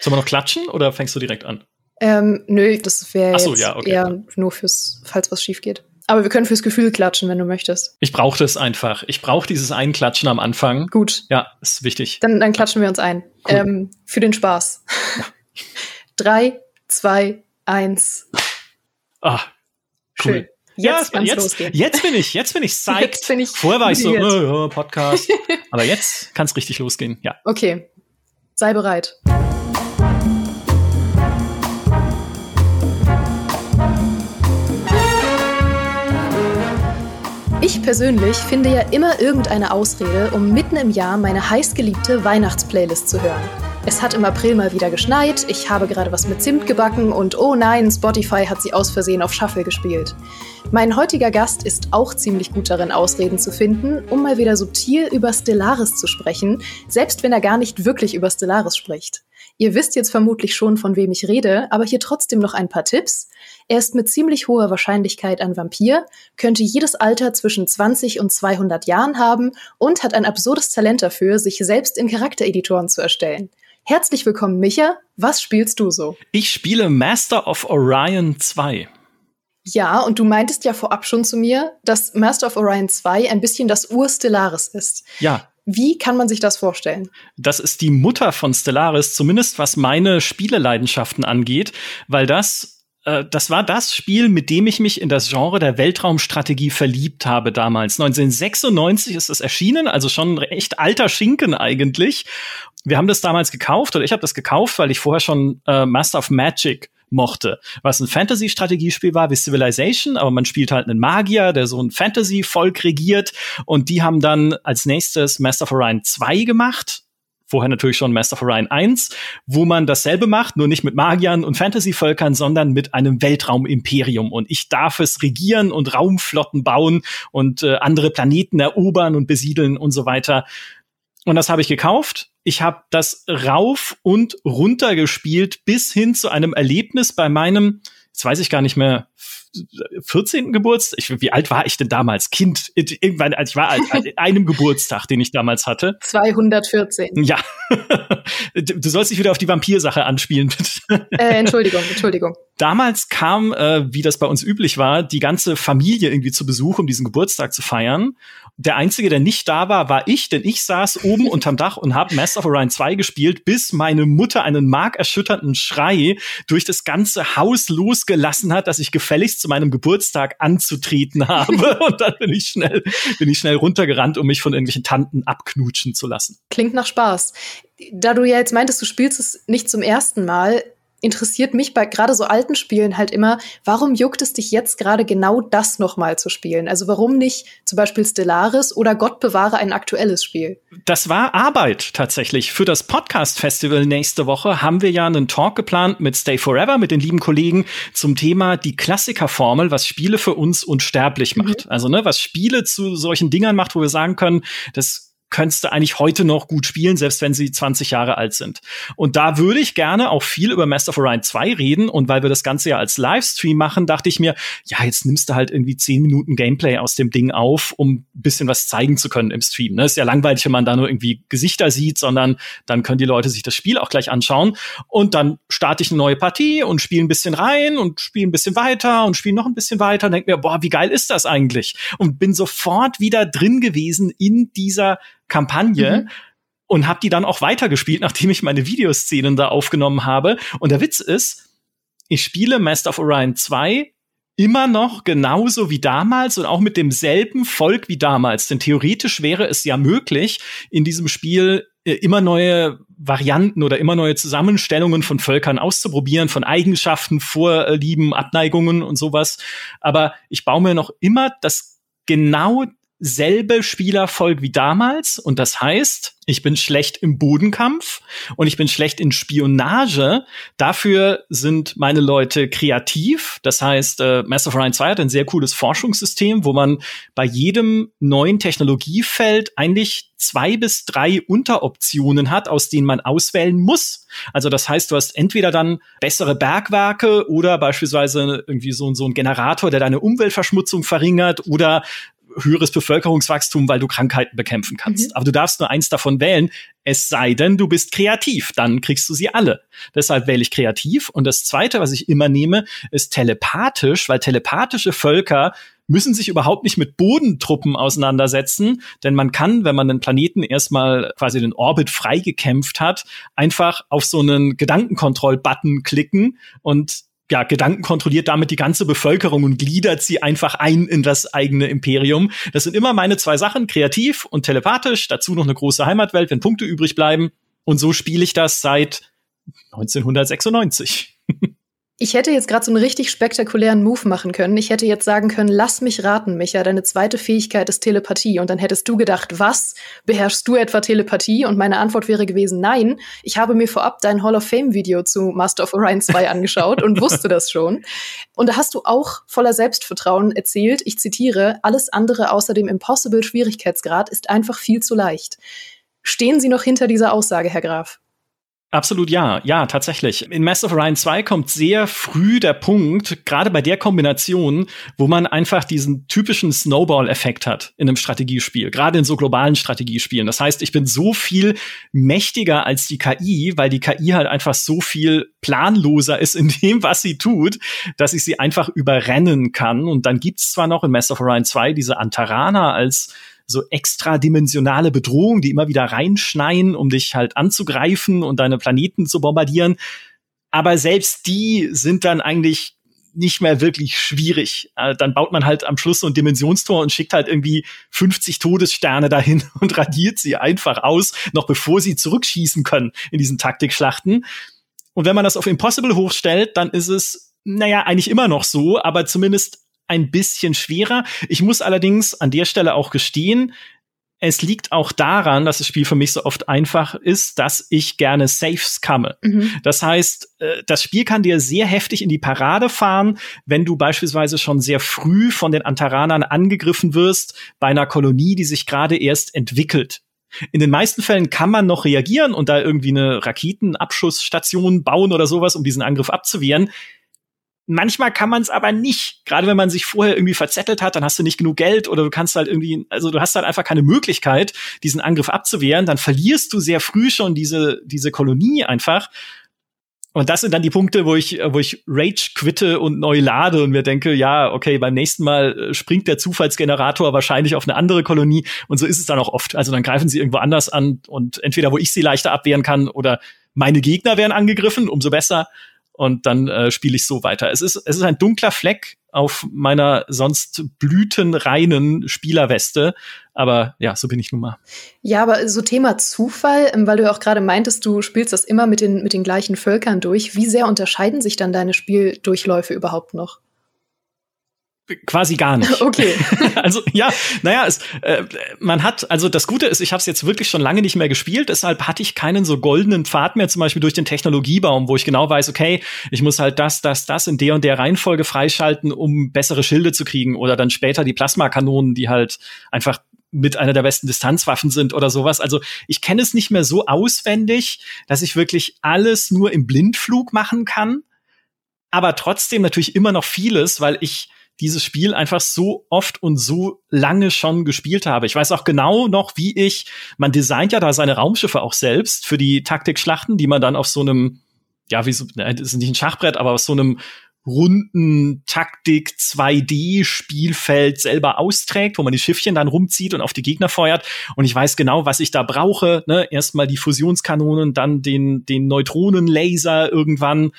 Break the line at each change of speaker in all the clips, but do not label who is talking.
Sollen wir noch klatschen oder fängst du direkt an?
Ähm, nö, das wäre
so, ja, okay.
eher nur fürs, falls was schief geht. Aber wir können fürs Gefühl klatschen, wenn du möchtest.
Ich brauche das einfach. Ich brauche dieses Einklatschen am Anfang.
Gut.
Ja, ist wichtig.
Dann, dann klatschen wir uns ein. Cool. Ähm, für den Spaß. Drei, zwei, eins.
Ah, cool.
Schön. Jetzt, ja, jetzt,
jetzt bin ich, jetzt bin ich psyched. Jetzt bin ich Vorher war ich so, oh, oh, Podcast. Aber jetzt kann es richtig losgehen, ja.
Okay. Sei bereit. Ich persönlich finde ja immer irgendeine Ausrede, um mitten im Jahr meine heißgeliebte Weihnachtsplaylist zu hören. Es hat im April mal wieder geschneit, ich habe gerade was mit Zimt gebacken und oh nein, Spotify hat sie aus Versehen auf Shuffle gespielt. Mein heutiger Gast ist auch ziemlich gut darin, Ausreden zu finden, um mal wieder subtil über Stellaris zu sprechen, selbst wenn er gar nicht wirklich über Stellaris spricht. Ihr wisst jetzt vermutlich schon, von wem ich rede, aber hier trotzdem noch ein paar Tipps. Er ist mit ziemlich hoher Wahrscheinlichkeit ein Vampir, könnte jedes Alter zwischen 20 und 200 Jahren haben und hat ein absurdes Talent dafür, sich selbst in Charaktereditoren zu erstellen. Herzlich willkommen, Micha. Was spielst du so?
Ich spiele Master of Orion 2.
Ja, und du meintest ja vorab schon zu mir, dass Master of Orion 2 ein bisschen das Ur-Stellaris ist.
Ja,
wie kann man sich das vorstellen?
Das ist die Mutter von Stellaris, zumindest was meine Spieleleidenschaften angeht, weil das äh, das war das Spiel, mit dem ich mich in das Genre der Weltraumstrategie verliebt habe damals. 1996 ist es erschienen, also schon ein echt alter Schinken eigentlich. Wir haben das damals gekauft oder ich habe das gekauft, weil ich vorher schon äh, Master of Magic mochte. Was ein Fantasy-Strategiespiel war wie Civilization, aber man spielt halt einen Magier, der so ein Fantasy-Volk regiert und die haben dann als nächstes Master of Orion 2 gemacht vorher natürlich schon Master of Orion 1, wo man dasselbe macht, nur nicht mit Magiern und Fantasy-Völkern, sondern mit einem Weltraumimperium. Und ich darf es regieren und Raumflotten bauen und äh, andere Planeten erobern und besiedeln und so weiter. Und das habe ich gekauft ich habe das rauf und runter gespielt bis hin zu einem Erlebnis bei meinem, jetzt weiß ich gar nicht mehr, 14. Geburtstag. Ich, wie alt war ich denn damals? Kind. Irgendwann, also ich war an einem Geburtstag, den ich damals hatte.
214.
Ja. Du sollst dich wieder auf die Vampirsache anspielen,
bitte. Äh, Entschuldigung, Entschuldigung.
Damals kam, äh, wie das bei uns üblich war, die ganze Familie irgendwie zu Besuch, um diesen Geburtstag zu feiern. Der einzige, der nicht da war, war ich, denn ich saß oben unterm Dach und habe Master of Orion 2 gespielt, bis meine Mutter einen markerschütternden Schrei durch das ganze Haus losgelassen hat, dass ich gefälligst zu meinem Geburtstag anzutreten habe. und dann bin ich schnell, bin ich schnell runtergerannt, um mich von irgendwelchen Tanten abknutschen zu lassen.
Klingt nach Spaß. Da du ja jetzt meintest, du spielst es nicht zum ersten Mal, interessiert mich bei gerade so alten Spielen halt immer, warum juckt es dich jetzt gerade genau das nochmal zu spielen? Also warum nicht zum Beispiel Stellaris oder Gott bewahre ein aktuelles Spiel?
Das war Arbeit tatsächlich. Für das Podcast-Festival nächste Woche haben wir ja einen Talk geplant mit Stay Forever, mit den lieben Kollegen zum Thema die Klassikerformel, was Spiele für uns unsterblich macht. Mhm. Also ne, was Spiele zu solchen Dingern macht, wo wir sagen können, das könntest du eigentlich heute noch gut spielen, selbst wenn sie 20 Jahre alt sind. Und da würde ich gerne auch viel über Master of Orion 2 reden. Und weil wir das Ganze ja als Livestream machen, dachte ich mir, ja, jetzt nimmst du halt irgendwie 10 Minuten Gameplay aus dem Ding auf, um ein bisschen was zeigen zu können im Stream. Ne? Ist ja langweilig, wenn man da nur irgendwie Gesichter sieht, sondern dann können die Leute sich das Spiel auch gleich anschauen. Und dann starte ich eine neue Partie und spiele ein bisschen rein und spiele ein bisschen weiter und spiele noch ein bisschen weiter und denke mir, boah, wie geil ist das eigentlich? Und bin sofort wieder drin gewesen in dieser Kampagne. Mhm. Und habe die dann auch weitergespielt, nachdem ich meine Videoszenen da aufgenommen habe. Und der Witz ist, ich spiele Master of Orion 2 immer noch genauso wie damals und auch mit demselben Volk wie damals. Denn theoretisch wäre es ja möglich, in diesem Spiel äh, immer neue Varianten oder immer neue Zusammenstellungen von Völkern auszuprobieren, von Eigenschaften, Vorlieben, Abneigungen und sowas. Aber ich baue mir noch immer das genau selbe Spielerfolg wie damals. Und das heißt, ich bin schlecht im Bodenkampf und ich bin schlecht in Spionage. Dafür sind meine Leute kreativ. Das heißt, äh, Master of Orion 2 hat ein sehr cooles Forschungssystem, wo man bei jedem neuen Technologiefeld eigentlich zwei bis drei Unteroptionen hat, aus denen man auswählen muss. Also das heißt, du hast entweder dann bessere Bergwerke oder beispielsweise irgendwie so, so ein Generator, der deine Umweltverschmutzung verringert oder höheres Bevölkerungswachstum, weil du Krankheiten bekämpfen kannst. Mhm. Aber du darfst nur eins davon wählen, es sei denn, du bist kreativ, dann kriegst du sie alle. Deshalb wähle ich kreativ. Und das Zweite, was ich immer nehme, ist telepathisch, weil telepathische Völker müssen sich überhaupt nicht mit Bodentruppen auseinandersetzen, denn man kann, wenn man den Planeten erstmal quasi den Orbit freigekämpft hat, einfach auf so einen Gedankenkontroll-Button klicken und ja, Gedanken kontrolliert damit die ganze Bevölkerung und gliedert sie einfach ein in das eigene Imperium. Das sind immer meine zwei Sachen, kreativ und telepathisch, dazu noch eine große Heimatwelt, wenn Punkte übrig bleiben. Und so spiele ich das seit 1996.
Ich hätte jetzt gerade so einen richtig spektakulären Move machen können. Ich hätte jetzt sagen können, lass mich raten, Micha, deine zweite Fähigkeit ist Telepathie. Und dann hättest du gedacht, was? Beherrschst du etwa Telepathie? Und meine Antwort wäre gewesen, nein. Ich habe mir vorab dein Hall of Fame-Video zu Master of Orion 2 angeschaut und wusste das schon. Und da hast du auch voller Selbstvertrauen erzählt, ich zitiere, alles andere außer dem Impossible Schwierigkeitsgrad ist einfach viel zu leicht. Stehen Sie noch hinter dieser Aussage, Herr Graf?
Absolut ja, ja, tatsächlich. In Mass of Orion 2 kommt sehr früh der Punkt, gerade bei der Kombination, wo man einfach diesen typischen Snowball-Effekt hat in einem Strategiespiel, gerade in so globalen Strategiespielen. Das heißt, ich bin so viel mächtiger als die KI, weil die KI halt einfach so viel planloser ist in dem, was sie tut, dass ich sie einfach überrennen kann. Und dann gibt's zwar noch in Mass of Orion 2 diese Antarana als so extradimensionale Bedrohungen, die immer wieder reinschneien, um dich halt anzugreifen und deine Planeten zu bombardieren. Aber selbst die sind dann eigentlich nicht mehr wirklich schwierig. Äh, dann baut man halt am Schluss so ein Dimensionstor und schickt halt irgendwie 50 Todessterne dahin und radiert sie einfach aus, noch bevor sie zurückschießen können in diesen Taktikschlachten. Und wenn man das auf Impossible hochstellt, dann ist es, naja, eigentlich immer noch so, aber zumindest ein bisschen schwerer. Ich muss allerdings an der Stelle auch gestehen, es liegt auch daran, dass das Spiel für mich so oft einfach ist, dass ich gerne Saves komme. Mhm. Das heißt, äh, das Spiel kann dir sehr heftig in die Parade fahren, wenn du beispielsweise schon sehr früh von den Antaranern angegriffen wirst bei einer Kolonie, die sich gerade erst entwickelt. In den meisten Fällen kann man noch reagieren und da irgendwie eine Raketenabschussstation bauen oder sowas, um diesen Angriff abzuwehren. Manchmal kann man es aber nicht. Gerade wenn man sich vorher irgendwie verzettelt hat, dann hast du nicht genug Geld oder du kannst halt irgendwie, also du hast halt einfach keine Möglichkeit, diesen Angriff abzuwehren. Dann verlierst du sehr früh schon diese, diese Kolonie einfach. Und das sind dann die Punkte, wo ich, wo ich Rage quitte und neu lade und mir denke, ja, okay, beim nächsten Mal äh, springt der Zufallsgenerator wahrscheinlich auf eine andere Kolonie und so ist es dann auch oft. Also dann greifen sie irgendwo anders an und entweder wo ich sie leichter abwehren kann oder meine Gegner werden angegriffen, umso besser und dann äh, spiele ich so weiter. Es ist, es ist ein dunkler Fleck auf meiner sonst blütenreinen Spielerweste. Aber ja, so bin ich nun mal.
Ja, aber so Thema Zufall, ähm, weil du auch gerade meintest, du spielst das immer mit den, mit den gleichen Völkern durch. Wie sehr unterscheiden sich dann deine Spieldurchläufe überhaupt noch?
Quasi gar nicht.
Okay.
also ja, naja, es, äh, man hat, also das Gute ist, ich habe es jetzt wirklich schon lange nicht mehr gespielt, deshalb hatte ich keinen so goldenen Pfad mehr, zum Beispiel durch den Technologiebaum, wo ich genau weiß, okay, ich muss halt das, das, das in der und der Reihenfolge freischalten, um bessere Schilde zu kriegen oder dann später die Plasmakanonen, die halt einfach mit einer der besten Distanzwaffen sind oder sowas. Also ich kenne es nicht mehr so auswendig, dass ich wirklich alles nur im Blindflug machen kann, aber trotzdem natürlich immer noch vieles, weil ich dieses Spiel einfach so oft und so lange schon gespielt habe. Ich weiß auch genau noch, wie ich, man designt ja da seine Raumschiffe auch selbst für die Taktikschlachten, die man dann auf so einem, ja, wie so, das ist nicht ein Schachbrett, aber auf so einem runden Taktik 2D Spielfeld selber austrägt, wo man die Schiffchen dann rumzieht und auf die Gegner feuert und ich weiß genau, was ich da brauche, ne? Erstmal die Fusionskanonen, dann den den Neutronenlaser irgendwann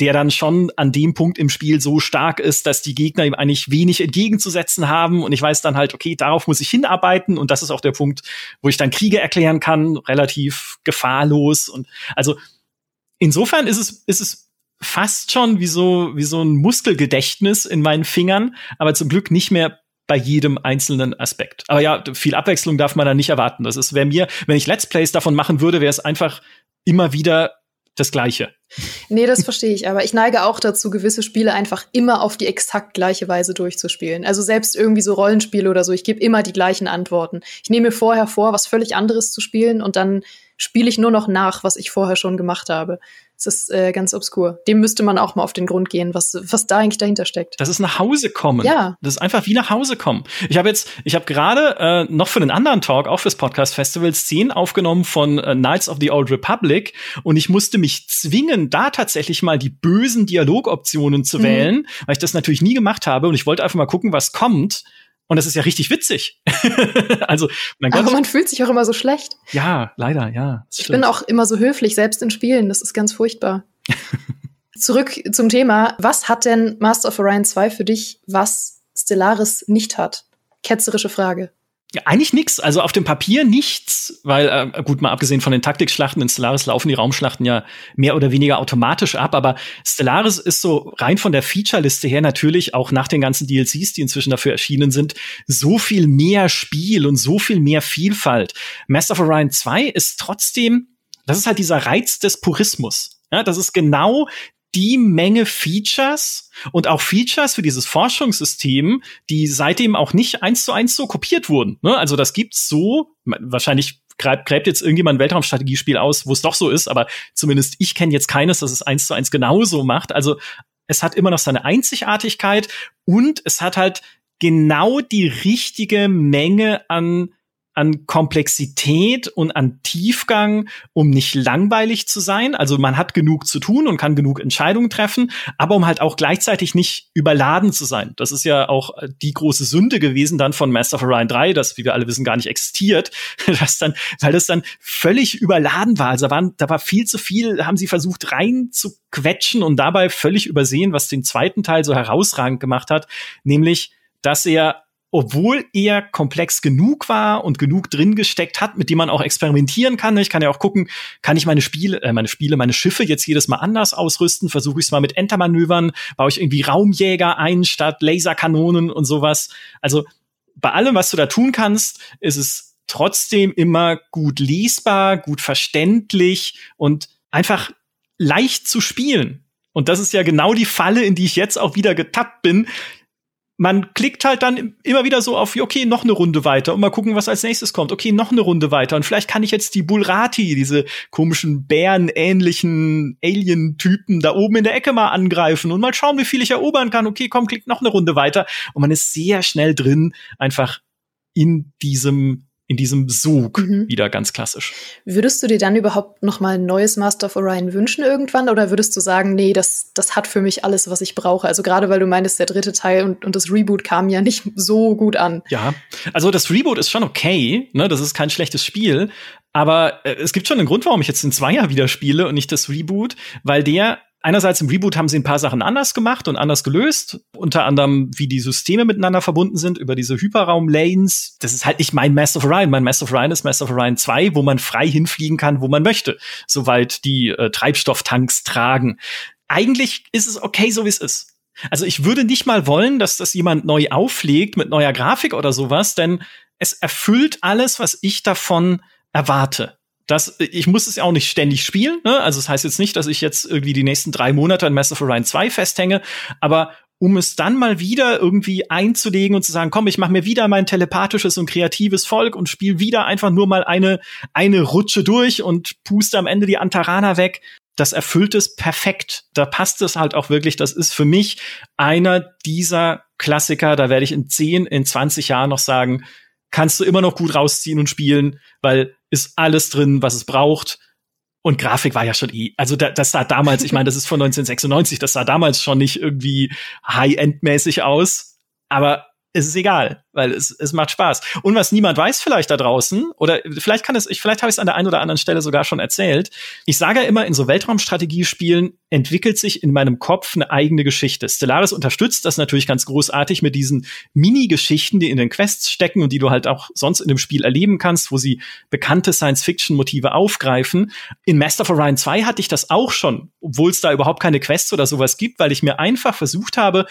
der dann schon an dem Punkt im Spiel so stark ist, dass die Gegner ihm eigentlich wenig entgegenzusetzen haben. Und ich weiß dann halt, okay, darauf muss ich hinarbeiten. Und das ist auch der Punkt, wo ich dann Kriege erklären kann, relativ gefahrlos. Und also insofern ist es, ist es fast schon wie so, wie so ein Muskelgedächtnis in meinen Fingern, aber zum Glück nicht mehr bei jedem einzelnen Aspekt. Aber ja, viel Abwechslung darf man da nicht erwarten. Das ist, wäre mir, wenn ich Let's Plays davon machen würde, wäre es einfach immer wieder das Gleiche.
Nee, das verstehe ich. Aber ich neige auch dazu, gewisse Spiele einfach immer auf die exakt gleiche Weise durchzuspielen. Also selbst irgendwie so Rollenspiele oder so, ich gebe immer die gleichen Antworten. Ich nehme mir vorher vor, was völlig anderes zu spielen und dann spiele ich nur noch nach, was ich vorher schon gemacht habe. Es ist äh, ganz obskur. Dem müsste man auch mal auf den Grund gehen, was, was da eigentlich dahinter steckt.
Das ist nach Hause kommen.
Ja.
Das ist einfach wie nach Hause kommen. Ich habe jetzt, ich habe gerade äh, noch für einen anderen Talk, auch fürs Podcast Festival, Szenen aufgenommen von äh, Knights of the Old Republic und ich musste mich zwingen, da tatsächlich mal die bösen Dialogoptionen zu mhm. wählen, weil ich das natürlich nie gemacht habe und ich wollte einfach mal gucken, was kommt. Und das ist ja richtig witzig. also.
Aber man fühlt sich auch immer so schlecht.
Ja, leider, ja.
Ich bin auch immer so höflich, selbst in Spielen. Das ist ganz furchtbar. Zurück zum Thema. Was hat denn Master of Orion 2 für dich, was Stellaris nicht hat? Ketzerische Frage.
Ja, eigentlich nichts. Also auf dem Papier nichts, weil, äh, gut, mal abgesehen von den Taktikschlachten in Stellaris laufen die Raumschlachten ja mehr oder weniger automatisch ab. Aber Stellaris ist so rein von der Featureliste her natürlich auch nach den ganzen DLCs, die inzwischen dafür erschienen sind, so viel mehr Spiel und so viel mehr Vielfalt. Master of Orion 2 ist trotzdem, das ist halt dieser Reiz des Purismus. Ja, das ist genau die Menge Features und auch Features für dieses Forschungssystem, die seitdem auch nicht eins zu eins so kopiert wurden. Ne? Also das gibt's so, wahrscheinlich gräbt, jetzt irgendjemand ein Weltraumstrategiespiel aus, wo es doch so ist, aber zumindest ich kenne jetzt keines, das es eins zu eins genauso macht. Also es hat immer noch seine Einzigartigkeit und es hat halt genau die richtige Menge an an Komplexität und an Tiefgang, um nicht langweilig zu sein. Also man hat genug zu tun und kann genug Entscheidungen treffen, aber um halt auch gleichzeitig nicht überladen zu sein. Das ist ja auch die große Sünde gewesen dann von Master of Orion 3, das, wie wir alle wissen, gar nicht existiert, das dann, weil das dann völlig überladen war. Also da, waren, da war viel zu viel, haben sie versucht rein zu quetschen und dabei völlig übersehen, was den zweiten Teil so herausragend gemacht hat, nämlich dass er obwohl er komplex genug war und genug drin gesteckt hat, mit dem man auch experimentieren kann. Ich kann ja auch gucken, kann ich meine Spiele, äh, meine Spiele, meine Schiffe jetzt jedes Mal anders ausrüsten? Versuche ich es mal mit Entermanövern, baue ich irgendwie Raumjäger ein statt Laserkanonen und sowas. Also bei allem, was du da tun kannst, ist es trotzdem immer gut lesbar, gut verständlich und einfach leicht zu spielen. Und das ist ja genau die Falle, in die ich jetzt auch wieder getappt bin man klickt halt dann immer wieder so auf, okay, noch eine Runde weiter und mal gucken, was als nächstes kommt. Okay, noch eine Runde weiter und vielleicht kann ich jetzt die Bulrati, diese komischen bärenähnlichen Alien-Typen da oben in der Ecke mal angreifen und mal schauen, wie viel ich erobern kann. Okay, komm, klickt noch eine Runde weiter und man ist sehr schnell drin, einfach in diesem in diesem Sog mhm. wieder ganz klassisch.
Würdest du dir dann überhaupt noch mal ein neues Master of Orion wünschen irgendwann oder würdest du sagen, nee, das, das hat für mich alles, was ich brauche? Also gerade weil du meintest, der dritte Teil und, und das Reboot kam ja nicht so gut an.
Ja, also das Reboot ist schon okay, ne? das ist kein schlechtes Spiel, aber äh, es gibt schon einen Grund, warum ich jetzt den Zweier wieder spiele und nicht das Reboot, weil der einerseits im Reboot haben sie ein paar Sachen anders gemacht und anders gelöst. Unter anderem, wie die Systeme miteinander verbunden sind über diese Hyperraum-Lanes. Das ist halt nicht mein Master of Orion. Mein Master of Orion ist Master of Orion 2, wo man frei hinfliegen kann, wo man möchte. Soweit die äh, Treibstofftanks tragen. Eigentlich ist es okay, so wie es ist. Also ich würde nicht mal wollen, dass das jemand neu auflegt mit neuer Grafik oder sowas, denn es erfüllt alles, was ich davon erwarte das, ich muss es ja auch nicht ständig spielen. Ne? Also das heißt jetzt nicht, dass ich jetzt irgendwie die nächsten drei Monate an Mass of Orion 2 festhänge, aber um es dann mal wieder irgendwie einzulegen und zu sagen, komm, ich mache mir wieder mein telepathisches und kreatives Volk und spiele wieder einfach nur mal eine, eine Rutsche durch und puste am Ende die Antarana weg. Das erfüllt es perfekt. Da passt es halt auch wirklich. Das ist für mich einer dieser Klassiker. Da werde ich in 10, in 20 Jahren noch sagen, kannst du immer noch gut rausziehen und spielen, weil ist alles drin, was es braucht. Und Grafik war ja schon eh, also da, das sah damals, ich meine, das ist von 1996, das sah damals schon nicht irgendwie High-End-mäßig aus, aber es ist egal, weil es, es macht Spaß. Und was niemand weiß vielleicht da draußen, oder vielleicht kann es, ich, vielleicht habe ich es an der einen oder anderen Stelle sogar schon erzählt. Ich sage ja immer, in so Weltraumstrategiespielen entwickelt sich in meinem Kopf eine eigene Geschichte. Stellaris unterstützt das natürlich ganz großartig mit diesen Mini-Geschichten, die in den Quests stecken und die du halt auch sonst in dem Spiel erleben kannst, wo sie bekannte Science-Fiction-Motive aufgreifen. In Master of Orion 2 hatte ich das auch schon, obwohl es da überhaupt keine Quests oder sowas gibt, weil ich mir einfach versucht habe,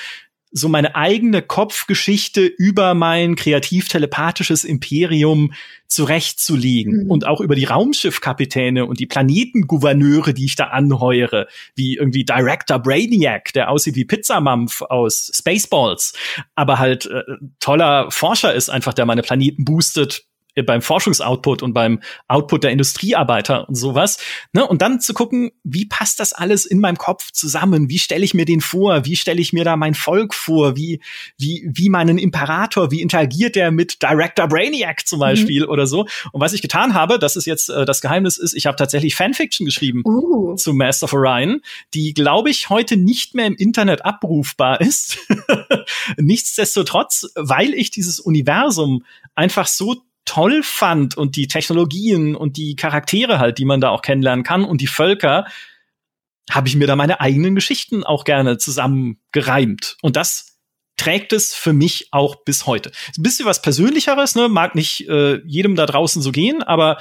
so meine eigene Kopfgeschichte über mein kreativ-telepathisches Imperium zurechtzulegen mhm. und auch über die Raumschiffkapitäne und die Planetengouverneure, die ich da anheuere, wie irgendwie Director Brainiac, der aussieht wie Pizzamampf aus Spaceballs, aber halt äh, toller Forscher ist einfach, der meine Planeten boostet, beim Forschungsoutput und beim Output der Industriearbeiter und sowas. Ne? Und dann zu gucken, wie passt das alles in meinem Kopf zusammen? Wie stelle ich mir den vor? Wie stelle ich mir da mein Volk vor? Wie, wie, wie meinen Imperator? Wie interagiert der mit Director Brainiac zum mhm. Beispiel mhm. oder so? Und was ich getan habe, das ist jetzt äh, das Geheimnis ist, ich habe tatsächlich Fanfiction geschrieben uh. zu Master of Orion, die, glaube ich, heute nicht mehr im Internet abrufbar ist. Nichtsdestotrotz, weil ich dieses Universum einfach so toll fand und die Technologien und die Charaktere halt, die man da auch kennenlernen kann und die Völker, habe ich mir da meine eigenen Geschichten auch gerne zusammengereimt. Und das trägt es für mich auch bis heute. Ein bisschen was Persönlicheres, ne? mag nicht äh, jedem da draußen so gehen, aber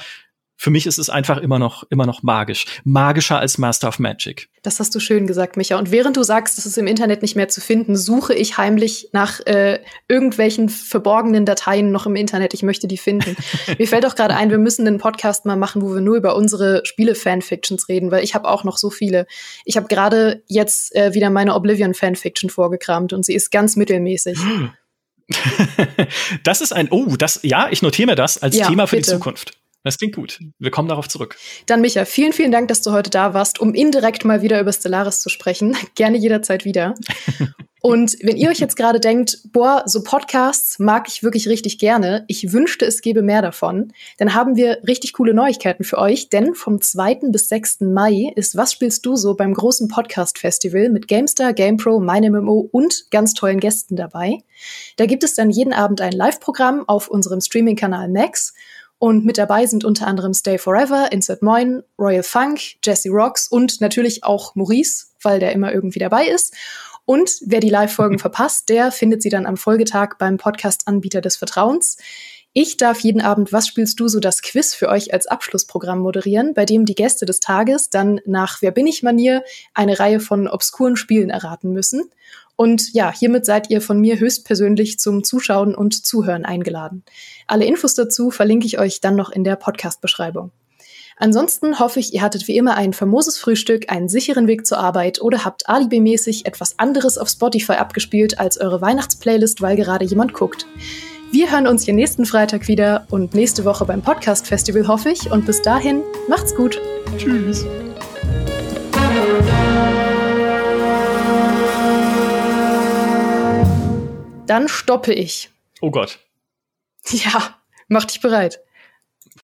für mich ist es einfach immer noch, immer noch magisch. Magischer als Master of Magic.
Das hast du schön gesagt, Micha. Und während du sagst, es ist im Internet nicht mehr zu finden, suche ich heimlich nach äh, irgendwelchen verborgenen Dateien noch im Internet. Ich möchte die finden. Mir fällt auch gerade ein, wir müssen einen Podcast mal machen, wo wir nur über unsere Spiele-Fanfictions reden, weil ich habe auch noch so viele. Ich habe gerade jetzt äh, wieder meine Oblivion-Fanfiction vorgekramt und sie ist ganz mittelmäßig.
das ist ein, oh, das, ja, ich notiere mir das als ja, Thema für bitte. die Zukunft. Das klingt gut. Wir kommen darauf zurück.
Dann, Micha, vielen, vielen Dank, dass du heute da warst, um indirekt mal wieder über Stellaris zu sprechen. Gerne jederzeit wieder. Und wenn ihr euch jetzt gerade denkt, boah, so Podcasts mag ich wirklich richtig gerne, ich wünschte, es gäbe mehr davon, dann haben wir richtig coole Neuigkeiten für euch, denn vom 2. bis 6. Mai ist Was spielst du so beim großen Podcast-Festival mit GameStar, GamePro, MeinMMO und ganz tollen Gästen dabei. Da gibt es dann jeden Abend ein Live-Programm auf unserem Streaming-Kanal Max und mit dabei sind unter anderem Stay Forever, Insert Moin, Royal Funk, Jesse Rocks und natürlich auch Maurice, weil der immer irgendwie dabei ist. Und wer die Live-Folgen verpasst, der findet sie dann am Folgetag beim Podcast-Anbieter des Vertrauens. Ich darf jeden Abend Was spielst du so das Quiz für euch als Abschlussprogramm moderieren, bei dem die Gäste des Tages dann nach Wer bin ich Manier eine Reihe von obskuren Spielen erraten müssen. Und ja, hiermit seid ihr von mir höchstpersönlich zum Zuschauen und Zuhören eingeladen. Alle Infos dazu verlinke ich euch dann noch in der Podcast-Beschreibung. Ansonsten hoffe ich, ihr hattet wie immer ein famoses Frühstück, einen sicheren Weg zur Arbeit oder habt alibimäßig etwas anderes auf Spotify abgespielt als eure Weihnachtsplaylist, weil gerade jemand guckt. Wir hören uns hier nächsten Freitag wieder und nächste Woche beim Podcast Festival hoffe ich. Und bis dahin, macht's gut. Tschüss. Dann stoppe ich.
Oh Gott.
Ja, mach dich bereit.